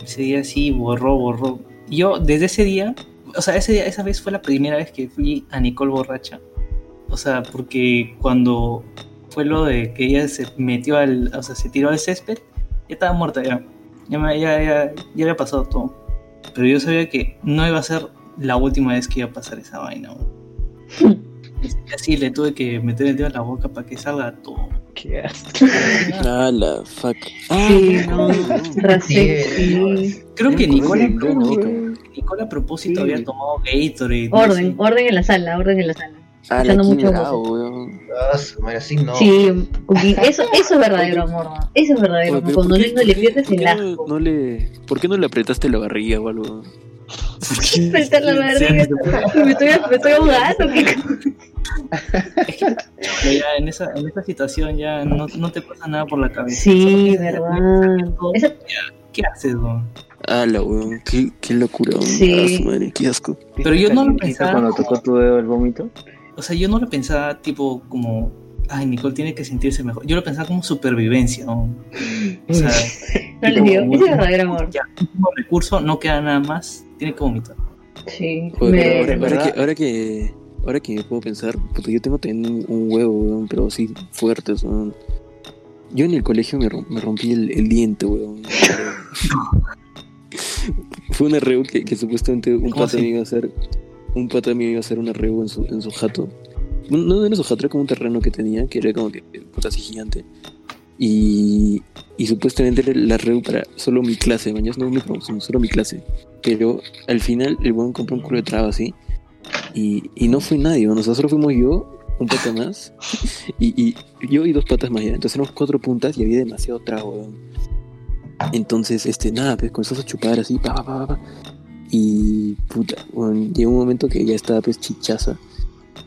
ese día sí borró, borró. Yo desde ese día, o sea, ese día, esa vez fue la primera vez que fui a Nicole borracha. O sea, porque cuando fue lo de que ella se metió al, o sea, se tiró al césped, ya estaba muerta ya. Ya, me- ya, ya, ya había pasado todo. Pero yo sabía que no iba a ser la última vez que iba a pasar esa vaina. Y Así le tuve que meter el dedo en la boca para que salga todo. ¿Qué asco. Ah, la fuck. Ah, Sí, no, no. Racé, Sí. Creo que boca. Nicole a propósito Sí. había tomado Gatorade. no Orden, sé. orden en la sala, orden en la sala. Ah, la mucho bravo. Ah, no. Sí, eso, eso es verdadero amor, ¿no? Eso es verdadero amor. Cuando ¿por no le pierdes el asco. No, no le, ¿Por qué no le apretaste la barriga o algo? La barriga. Me estoy, me estoy ahogando. ¿qué? Pero ya en esa, en esa situación ya no, no te pasa nada por la cabeza. Sí, verdad. Esa- ¿Qué haces, weón? Ah, la weón. Qué, qué locura, weón. Sí. Ah, su madre, qué asco. Pero yo no lo ¿Viste pensaba Cuando tocó tu dedo el vómito. O sea, yo no lo pensaba tipo como, ay, Nicole tiene que sentirse mejor. Yo lo pensaba como supervivencia. ¿no? O sea, No les digo, ese es verdadero amor. ya, como recurso, no queda nada más, tiene que vomitar. Sí. Me- pero ahora, que, ahora que ahora que puedo pensar, puta, yo tengo también un, un huevo, weón, pero así fuertes, weón. Yo en el colegio me, rom- me rompí el, el diente, weón. Fue una reu que, que supuestamente un ¿Cómo pata así? me iba a hacer, un pata me iba a hacer una reu en su, en su jato. No, su jato, era como un terreno que tenía, que era como que puta así gigante. Y, y supuestamente la reu para solo mi clase, mañana no mi promoción, solo mi clase. Pero al final el weón compró un culo de traba así. Y, y no fue nadie, weón. O sea, solo fuimos yo, un pata más. Y, y yo y dos patas más. Entonces éramos cuatro puntas y había demasiado trago, weón. Entonces, este, nada, pues comenzamos a chupar así, pa, pa, pa, pa. Y puta, weón, llegó un momento que ya estaba pues chichaza.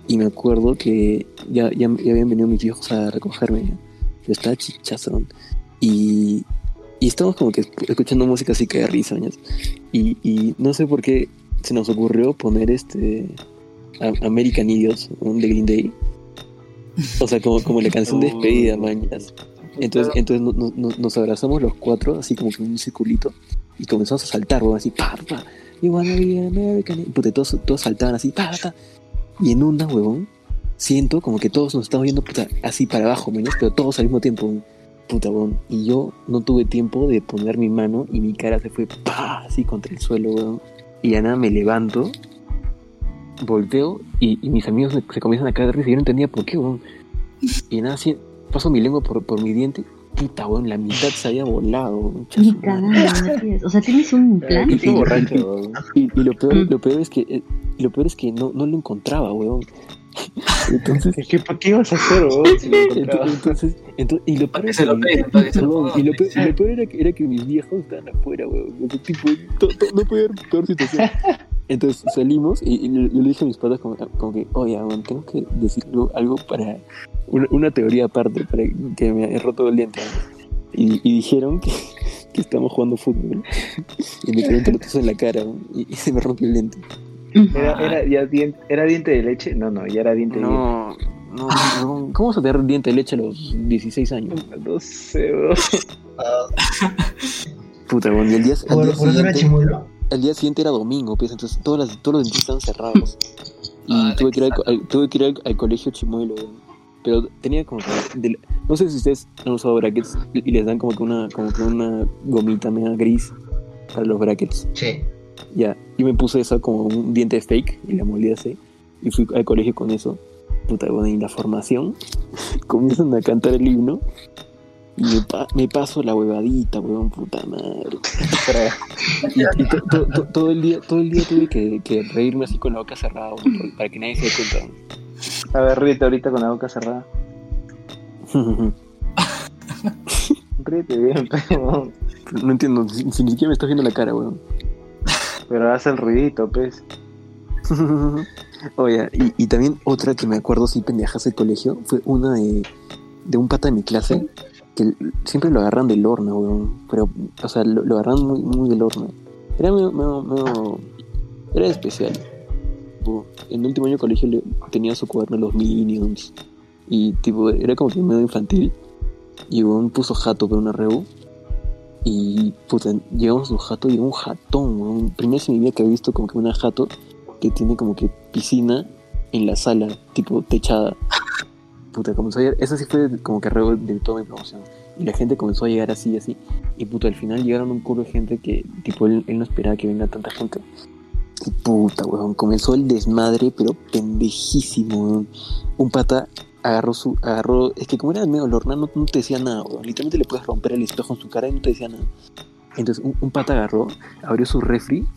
Y me acuerdo que ya, ya, ya habían venido mis hijos a recogerme. Yo estaba chichaza, weón. Y, y estábamos como que escuchando música así que de risa, ¿no? Y, y no sé por qué se nos ocurrió poner este American Idiots, de Green Day. O sea, como, como la canción de despedida, mañas. Entonces, entonces no- no- no- nos abrazamos los cuatro, así como que en un circulito, y comenzamos a saltar, weón, así, pa, pa. You wanna be an American. Y, puta, todos, todos saltaban así, pa, pa. Y en una, huevón, siento como que todos nos estamos viendo, puta, así para abajo, menos, pero todos al mismo tiempo, weón. puta, weón. Y yo no tuve tiempo de poner mi mano y mi cara se fue, pa, así contra el suelo, weón. Y ya nada, me levanto, volteo y, mis amigos se, comienzan a caer de risa y yo no entendía por qué, weón. Y nada, así, paso mi lengua por, por mi diente, puta, weón, la mitad se había volado. Ni cagando, Matías. O sea, tienes un Y implante. borracho. Y, y lo peor, Mm. lo peor es que eh, lo peor es que no, no lo encontraba, weón. Entonces, Es que, ¿para qué ibas a hacer, weón? Si lo encontrabas? entonces, entonces, y lo peor era, que, era que mis viejos estaban afuera, weón. O sea, tipo, to- to- no podía haber peor situación. Entonces salimos y, yo le dije a mis padres como, como que, oye, weón, tengo que decir algo, para una, una teoría aparte, para que me he roto el diente. Y, y dijeron que, que estamos jugando fútbol. Y me cayeron pelotazos en la cara y, y se me rompió el diente. ¿Era, era, ya dien- ¿Era diente de leche? No, no, ya era diente No, no, no, ¿cómo vas a tener diente de leche a los 16 años? de leche. No sé. Ah, Puta, weón, y el día, ¿Por día por eso era siguiente, chimuelo? El día siguiente era domingo, pues, entonces todas las, todos los dentistas estaban cerrados. Y Ah, tuve, que ir al, al- tuve que ir al, al colegio chimuelo, weón. Pero tenía como que... de- no sé si ustedes han usado brackets y les dan como que una, como que una gomita media gris para los brackets. Sí. Ya, y me puse eso como un diente fake y la molí así. Y fui al colegio con eso. Puta, bueno, y la formación comienzan a cantar el himno. Me, pa- me paso la huevadita, weón, puta madre. Y, y to- to- to- todo, el día, todo el día tuve que, que reírme así con la boca cerrada, weón, por- para que nadie se dé cuenta. A ver, ríete ahorita con la boca cerrada. Ríete bien, pero, no entiendo, si, si ni siquiera me estás viendo la cara, weón. pero haz el ruidito, pues. Oye, y, y también otra que me acuerdo, sí, pendejas del colegio, fue una de, de un pata de mi clase que siempre lo agarran del horno, weón. Pero, o sea, lo, lo agarran muy, muy del horno. Era medio, medio- medio- Era especial. En el último año de colegio le- tenía su cuaderno de los Minions. Y, tipo, era como que medio infantil. Y, weón, puso jato por una rebu. Y, puta, llegamos a su jato y un jatón, weón. Primera vez en mi vida que había visto como que una jato que tiene como que piscina en la sala, tipo techada. Puta, comenzó a llegar, eso sí fue como que de toda mi promoción. Y la gente comenzó a llegar así, así. Y puta, al final llegaron un culo de gente que, tipo, él, él no esperaba que venga tanta gente. Y puta, weón, comenzó el desmadre, pero pendejísimo, weón. Un pata agarró su, agarró, es que como era medio lorna, no, no te decía nada, weón. Literalmente le puedes romper el espejo en su cara y no te decía nada. Entonces, un, un pata agarró, abrió su refri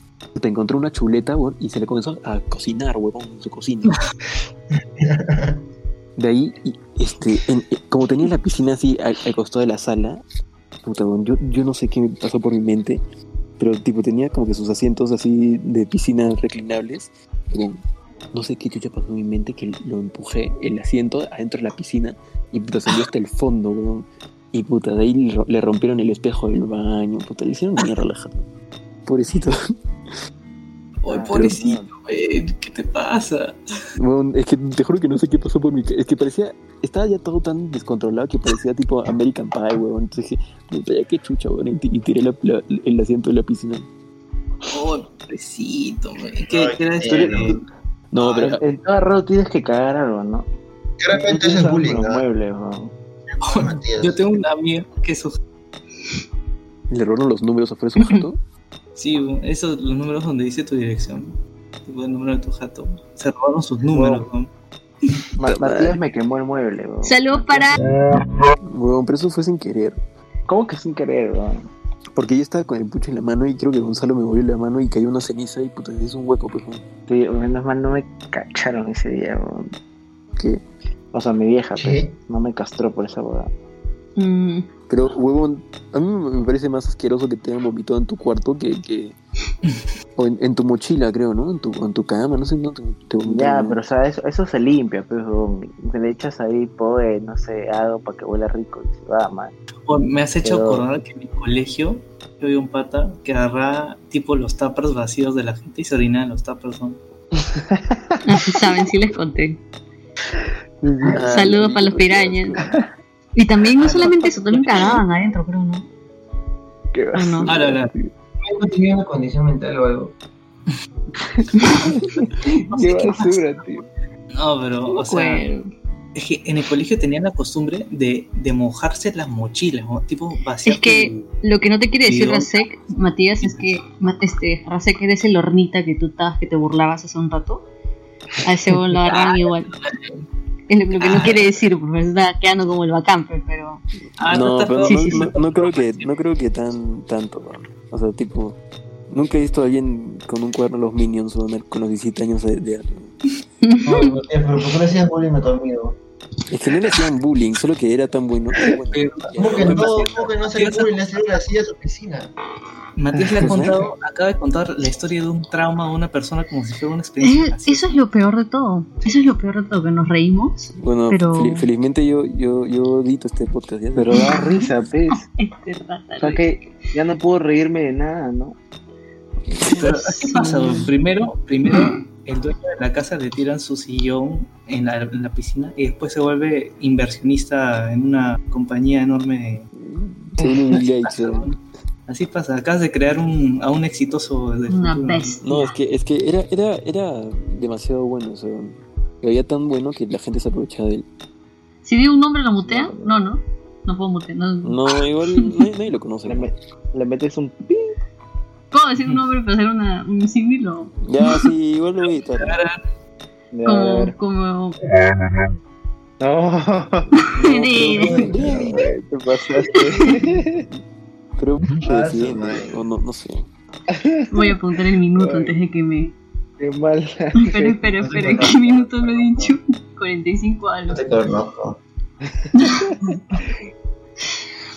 te encontró una chuleta, weón, y se le comenzó a cocinar, weón, en su cocina. De ahí, este, como tenía la piscina así al, costado de la sala, puta, yo, yo no sé qué pasó por mi mente, pero tipo tenía como que sus asientos así de piscina reclinables, no sé qué chucha pasó en mi mente que lo empujé, el asiento adentro de la piscina, y puta, salió hasta el fondo, weón. Y puta, de ahí le ro- le rompieron el espejo del baño, puta, le hicieron mierda. Pobrecito. Ay, pobrecito, güey, ¿qué te pasa? Weón, es que te juro que no sé qué pasó por mi Es que parecía. Estaba ya todo tan descontrolado que parecía tipo American Pie, weón. Entonces dije, puta, ya qué chucha, weón. Y, ti- y tiré la- la- el asiento de la piscina. Oh, pobrecito, güey. ¿Qué, Ay, qué era esto? Eh, No, pero. En todo error tienes que cagar algo, ¿no? Claramente es bullying, los ¿no? muebles, weón. Yo tengo una amiga que sus Le robaron los números afuera de su. Sí, esos los números donde dice tu dirección. Tipo el número de tu jato. Se robaron sus números, ¿no? Ma- Puta madre. Matías me quemó el mueble, weón. Salud para. Weón, pero eso fue sin querer. ¿Cómo que sin querer, weón? Porque yo estaba con el pucho en la mano y creo que Gonzalo me volvió la mano y cayó una ceniza y puta, es un hueco, pues, weón. Sí, menos mal no me cacharon ese día, weón. ¿Qué? O sea, mi vieja, ¿Qué? pues, no me castró por esa boda. Mm, Pero, huevón, a mí me parece más asqueroso que te hayan vomitado en tu cuarto que. que... O en, en tu mochila, creo, ¿no? En tu, en tu cama, no sé, no te, te Ya, pero o sea, eso, eso se limpia, pues, weón. Le echas ahí poe, no sé, algo para que huela rico y se va, man. Oh, me has hecho Pero- acordar que en mi colegio yo vi un pata que agarraba tipo los tuppers vacíos de la gente y se orinaba en los tuppers. ¿no? Ah, saben, sí les conté. Saludos para los pirañas. Y también, no solamente eso, también cagaban adentro, creo, ¿no? Qué ¿O no? Ah, la, la. Tenía una condición mental o algo. Qué basura, tío. No, pero, o sea, Bueno, es que en el colegio tenían la costumbre de, de mojarse las mochilas, ¿no? tipo vaciar Es que lo que no te quiere decir Rasek, Matías, es que este, Rasek eres el hornita que tú estabas, que te burlabas hace un rato. A ese lo agarran igual. Es lo, lo que no quiere decir, porque se está quedando como el bacampe, pero. Ah, No, está pero no, Sí, no- no creo que, no creo que tan, tanto, ¿no? O sea, tipo, nunca he visto a alguien con un cuaderno de los Minions o con los 17 años de edad. No, no, pero ¿por qué le hacías bullying a tu amigo? Es que no le hacían bullying, solo que era tan bueno. ¿Cómo que no? ¿Cómo que no hacer bullying? Le hacían así a su piscina. Matías le ha Pues, contado, acaba de contar la historia de un trauma a una persona como si fuera una experiencia. Eh, graciosa. eso es lo peor de todo. Eso es lo peor de todo, que nos reímos. Bueno, Pero- fel- felizmente yo, yo, yo edito este podcast. ¿ya? Pero da risa, pez. Este rata, O sea que ya no puedo reírme de nada, ¿no? Pero, ¿qué pasa? Primero, primero, el dueño de la casa le tiran su sillón en la, en la piscina y después se vuelve inversionista en una compañía enorme. De- ¿no? Así pasa, acabas de crear un, a un exitoso de Una bestia. No, es que, es que era, era, era demasiado bueno, o sea, tan bueno que la gente se aprovechaba de él. Si digo un nombre, ¿lo mutea? No, no. No puedo mutear. No. No, igual nadie, nadie lo conoce. Le, le metes un pi. ¿Puedo decir un nombre para hacer una, un o Ya, sí, igual lo voy a editar. Como, como... No. No, no sé. Voy a apuntar el minuto antes de que me... Qué mal. Espera, espera, espera. ¿Qué minuto me he dicho? 45 No algo. te conozco.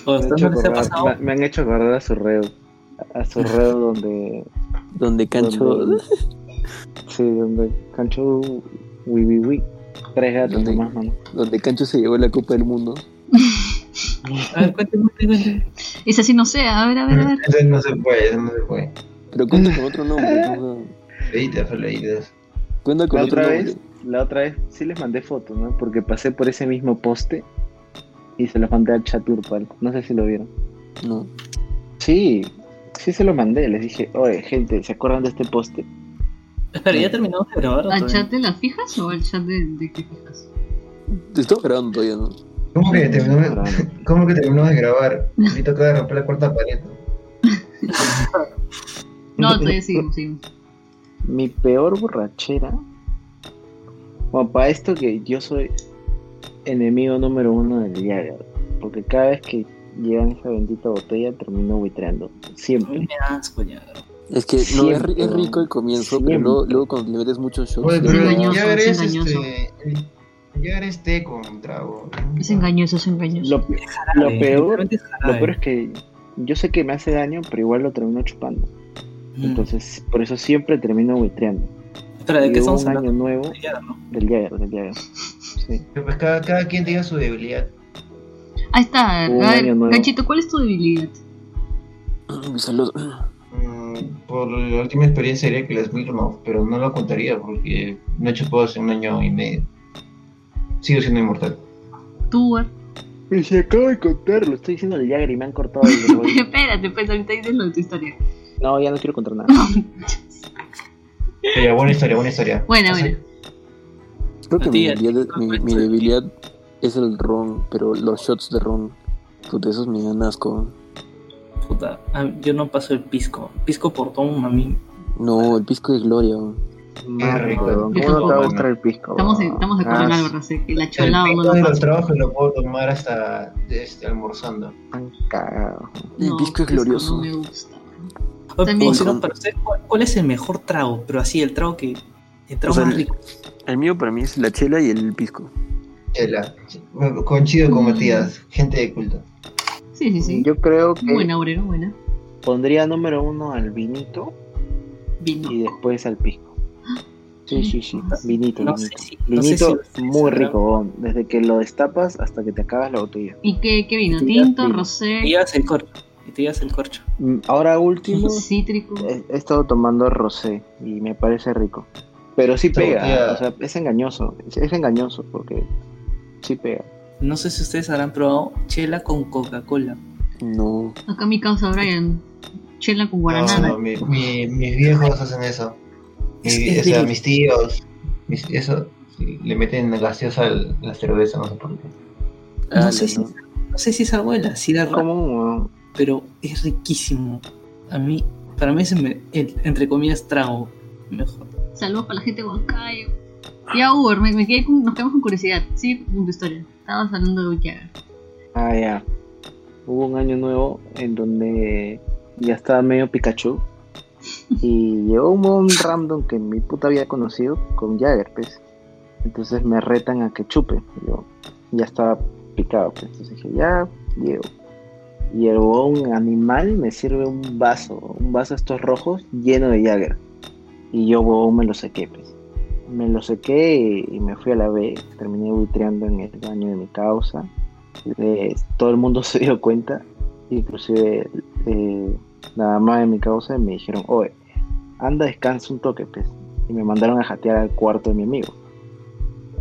O Me, han hecho no les ha acordar- pasado. me- me han hecho acordar a su reo. A su reo donde. Donde Cancho. donde- sí, donde Cancho. Wi, wi, wi. Tres gatos Donde- nomás, mano. Donde Cancho se llevó la Copa del Mundo. A ver, cuéntame, cuéntame. Es así, no sé. A ver, a ver, a ver. Eso no se puede, eso no se puede. Pero cuenta con otro nombre. ¿no? Cuenta con La otro otra nombre. vez, la otra vez sí les mandé fotos, ¿no? Porque pasé por ese mismo poste y se los mandé al chat grupal. No sé si lo vieron. No. Sí, sí se los mandé. Les dije, oye, gente, ¿se acuerdan de este poste? Espera, ¿ya terminamos de grabar? ¿Al todavía? chat de las fijas o al chat de, de qué fijas? Te estoy grabando todavía, ¿no? ¿Cómo que terminamos, ¿Cómo que terminamos de grabar? Ahorita acaba de romper la cuarta pared. No, todavía sigo, sigo. Mi peor borrachera. Bueno, para esto que yo soy enemigo número uno del Jagger. Porque cada vez que llegan esa bendita botella termino buitreando. Siempre. Asco. Es que no, es, rico el comienzo, pero luego, luego cuando le metes muchos shots. Oye, pero ya eres es engañoso. este. Eres té con trago. Es engañoso, es engañoso. Lo, peor, lo peor es que yo sé que me hace daño, pero igual lo termino chupando. Mm. Entonces, por eso siempre termino buitreando. Espera, ¿de qué estamos un año nuevo del Jagger, del Jagger. Sí. Pero Pues cada, cada quien diga su debilidad. Ahí está. Un A ver, ¿cuál es tu debilidad? Salud. Mm, por la última experiencia diría que las Smirnoff, pero no lo contaría porque no he chupado hace un año y medio. Sigo siendo inmortal. Tú. Y se acabo de contarlo, estoy diciendo el Jagger y me han cortado el. Espérate, pues ahorita dices lo de tu historia. No, ya no quiero contar nada. Pero buena historia, buena historia. Buena, buena. Creo que mi debilidad, ¿cuál mi, mi debilidad es el ron, pero los shots de ron, puta, esos me dan asco. Puta, yo no paso el pisco. Pisco portón a mí. No, el pisco de gloria. Weón. Más rico. rico, ¿Cómo Yo no te va a gustar el pisco? Estamos, estamos de acuerdo en algo, Rasek. El acholado no lo de los trabajos lo puedo tomar hasta este, almorzando. Tan cagado. El No, pisco es glorioso. No me gusta. Oye, También- o si no, para usted, ¿cuál, cuál es el mejor trago? Pero así, el trago que. El trago O sea, más rico. El mío para mí es la chela y el pisco. Chela. Coincido con Mm. Matías, gente de culto. Sí, sí, sí. Yo creo que Buena, obrero, buena. pondría número uno al vinito Vino. y después al pisco. Sí, sí, sí. Vinito, No sé vinito. si. No sé Vinito si muy rico, bon, desde que lo destapas hasta que te acabas la botella. ¿Y qué, qué vino? ¿Tinto, vino. rosé, Y llevas el corcho. Y te llevas el corcho. Mm, Ahora último, cítrico? he, he estado tomando rosé y me parece rico. Pero sí pega, botella- o sea, es engañoso, es, es engañoso porque sí pega. No sé si ustedes habrán probado chela con Coca-Cola. No. Acá mi causa Brian. Chela con No, guaraná. no, mi- mi- mis viejos hacen eso. Es o sea, mis tíos, mis- eso, le meten gaseosa a la cerveza, no sé por qué. No Dale, sé si, ¿no? no sé si es abuela, si da ¿Cómo? weón? pero es riquísimo. A mí, para mí es me- el- entre comillas trago mejor. Saludos para la gente de Huancayo. Ya, Uber, me, me quedé con- nos quedamos con curiosidad. Sí, con tu historia. Estabas hablando de Jagger. Ah, ya. Hubo un año nuevo en donde ya estaba medio Pikachu. Y llegó un random que mi puta había conocido con Jagger, pues. Entonces me retan a que chupe. Yo ya estaba picado, pues. Entonces dije, ya, llego. Y el huevón animal me sirve un vaso, un vaso estos rojos lleno de Jagger. Y yo, huevón, me lo sequé, pues. Me lo sequé y me fui a la B. Terminé buitreando en el baño de mi causa. Eh, todo el mundo se dio cuenta, inclusive eh, la mamá de mi causa, y me dijeron, oye, anda, descansa un toque, pues. Y me mandaron a jatear al cuarto de mi amigo.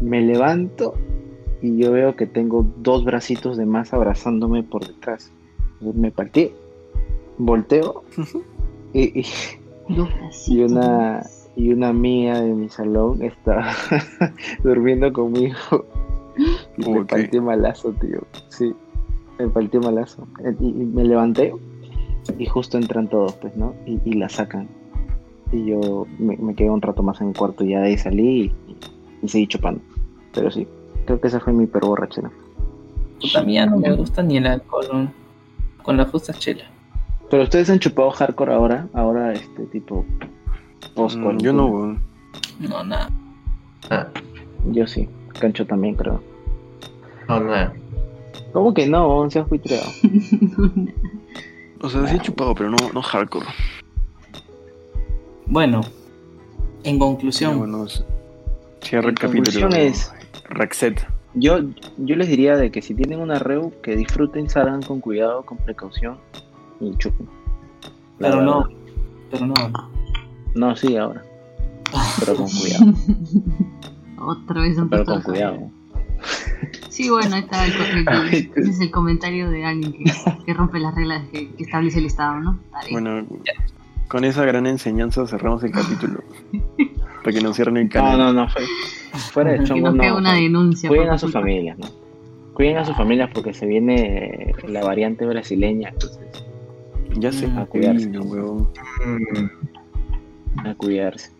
Me levanto y yo veo que tengo dos bracitos de más abrazándome por detrás. Me partí, volteo y, y- Dos y bracitos. una y una amiga de mi salón estaba durmiendo conmigo y me partí malazo, tío. Sí, me partí malazo. Y, y me levanté y justo entran todos, pues, ¿no? Y, y la sacan. Y yo me, me quedé un rato más en el cuarto y ya de ahí salí y, y seguí chupando. Pero sí, creo que esa fue mi peor borrachera. Puta, a mí ya no me gusta ni el alcohol, ¿no? con la justa chela. Pero ustedes han chupado hardcore ahora, ahora este tipo post Mm, yo no, weón. No, nada. Ah, Yo sí, Cancho también creo. no, nada. ¿Cómo que no? Se has buitreado. O sea, sí he chupado, pero no, no hardcore. Bueno, en conclusión, bueno, cierra el capítulo. conclusión es- Rexet. Yo, yo les diría de que si tienen una reu, que disfruten, salgan con cuidado, con precaución y chupen. Pero no, pero no. No, sí, ahora. Pero con cuidado. Otra vez han Pero con cuidado. Sí, bueno, ahí está el, el- Ay, ese es el comentario de alguien que, que rompe las reglas que, que establece el Estado, ¿no? Bueno, con esa gran enseñanza cerramos el capítulo. Para que nos cierren el No, canal. no, no. fue- Fuera de chongo, no. una denuncia. Cuiden a sus familias, ¿no? Cuiden a sus familias porque se viene la variante brasileña. Entonces, Ya se Mm, a cuidarse. vino, weón. Mm, a cuidarse.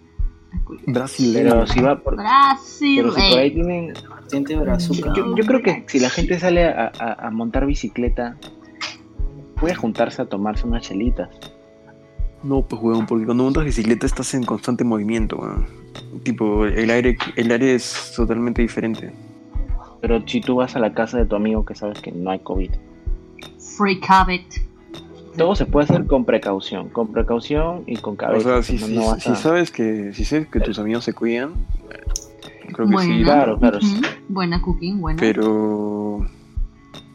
Brasileño. Pero si va por. Brasil, Pero si por ahí tienen. Siente brazuca. Yo, yo creo que si la gente sale a, a- a montar bicicleta, puede juntarse a tomarse unas chelitas. No, pues weón, porque cuando montas bicicleta estás en constante movimiento, weón. Tipo, el aire, el aire es totalmente diferente. Pero si tú vas a la casa de tu amigo que sabes que no hay COVID, Free Cabot. todo se puede hacer con precaución, con precaución y con O cabeza. sea, si, no- si- no vas si a- sabes que si sabes que tus amigos se cuidan, creo que Buena. sí. Claro, claro, sí. Buena cooking, buena. Pero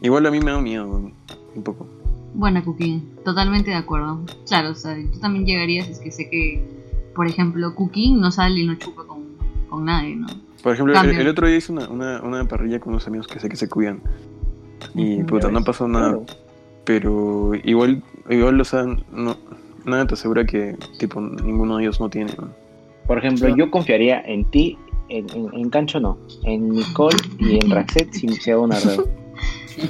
igual a mí me da miedo, un poco. Buena cooking. Totalmente de acuerdo. Claro, o sea, yo también llegaría si es que sé que, por ejemplo, cooking no sale y no chupa con, con nadie, ¿no? Por ejemplo, el, otro día hice una, una, una parrilla con unos amigos que sé que se cuidan. Y puta, Ya no ves, pasó nada. claro. Pero igual, igual, o sea, no, nada te asegura que tipo ninguno de ellos no tiene. ¿no? Por ejemplo, yo confiaría en ti, en, en- en Cancho no, en Nicole y en Raxet si se haga una red.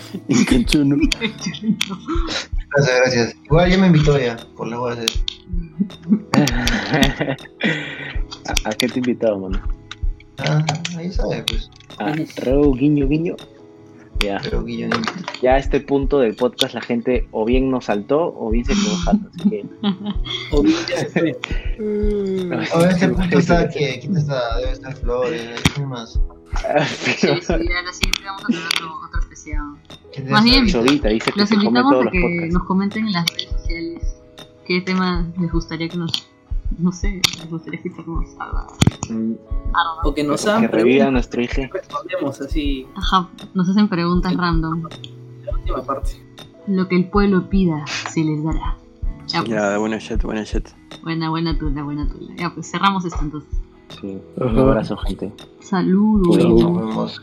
Gracias, gracias. Igual ya me invitó ya, por huevas de... ¿A, a qué te invitado, mano? Ah, ahí sabes, pues. A Reu, guiño, guiño. Ya, Pero invitó. ya a este punto del podcast la gente o bien nos saltó o bien se quedó jato, así que O bien ya se fue. Oh, este punto está que ¿quién está? Debe estar Flores, ¿quién más? Sí, sí, a la siguiente vamos a tener otro, otro especial. ¿Quién Más bien, dice que Los invitamos a que nos comenten en las redes sociales qué tema les gustaría que nos, no sé, les gustaría escucharnos hablar. Mm, O que nos que hagan reviva preguntas, nuestro hijo. respondemos así Ajá, nos hacen preguntas random. la última parte. Lo que el pueblo pida se les dará. Ya, pues. Ya, buena shit, buena shit. Buena, buena tula, buena tula. Ya, pues cerramos esto entonces. Sí. Un abrazo, gente. Saludos. Nos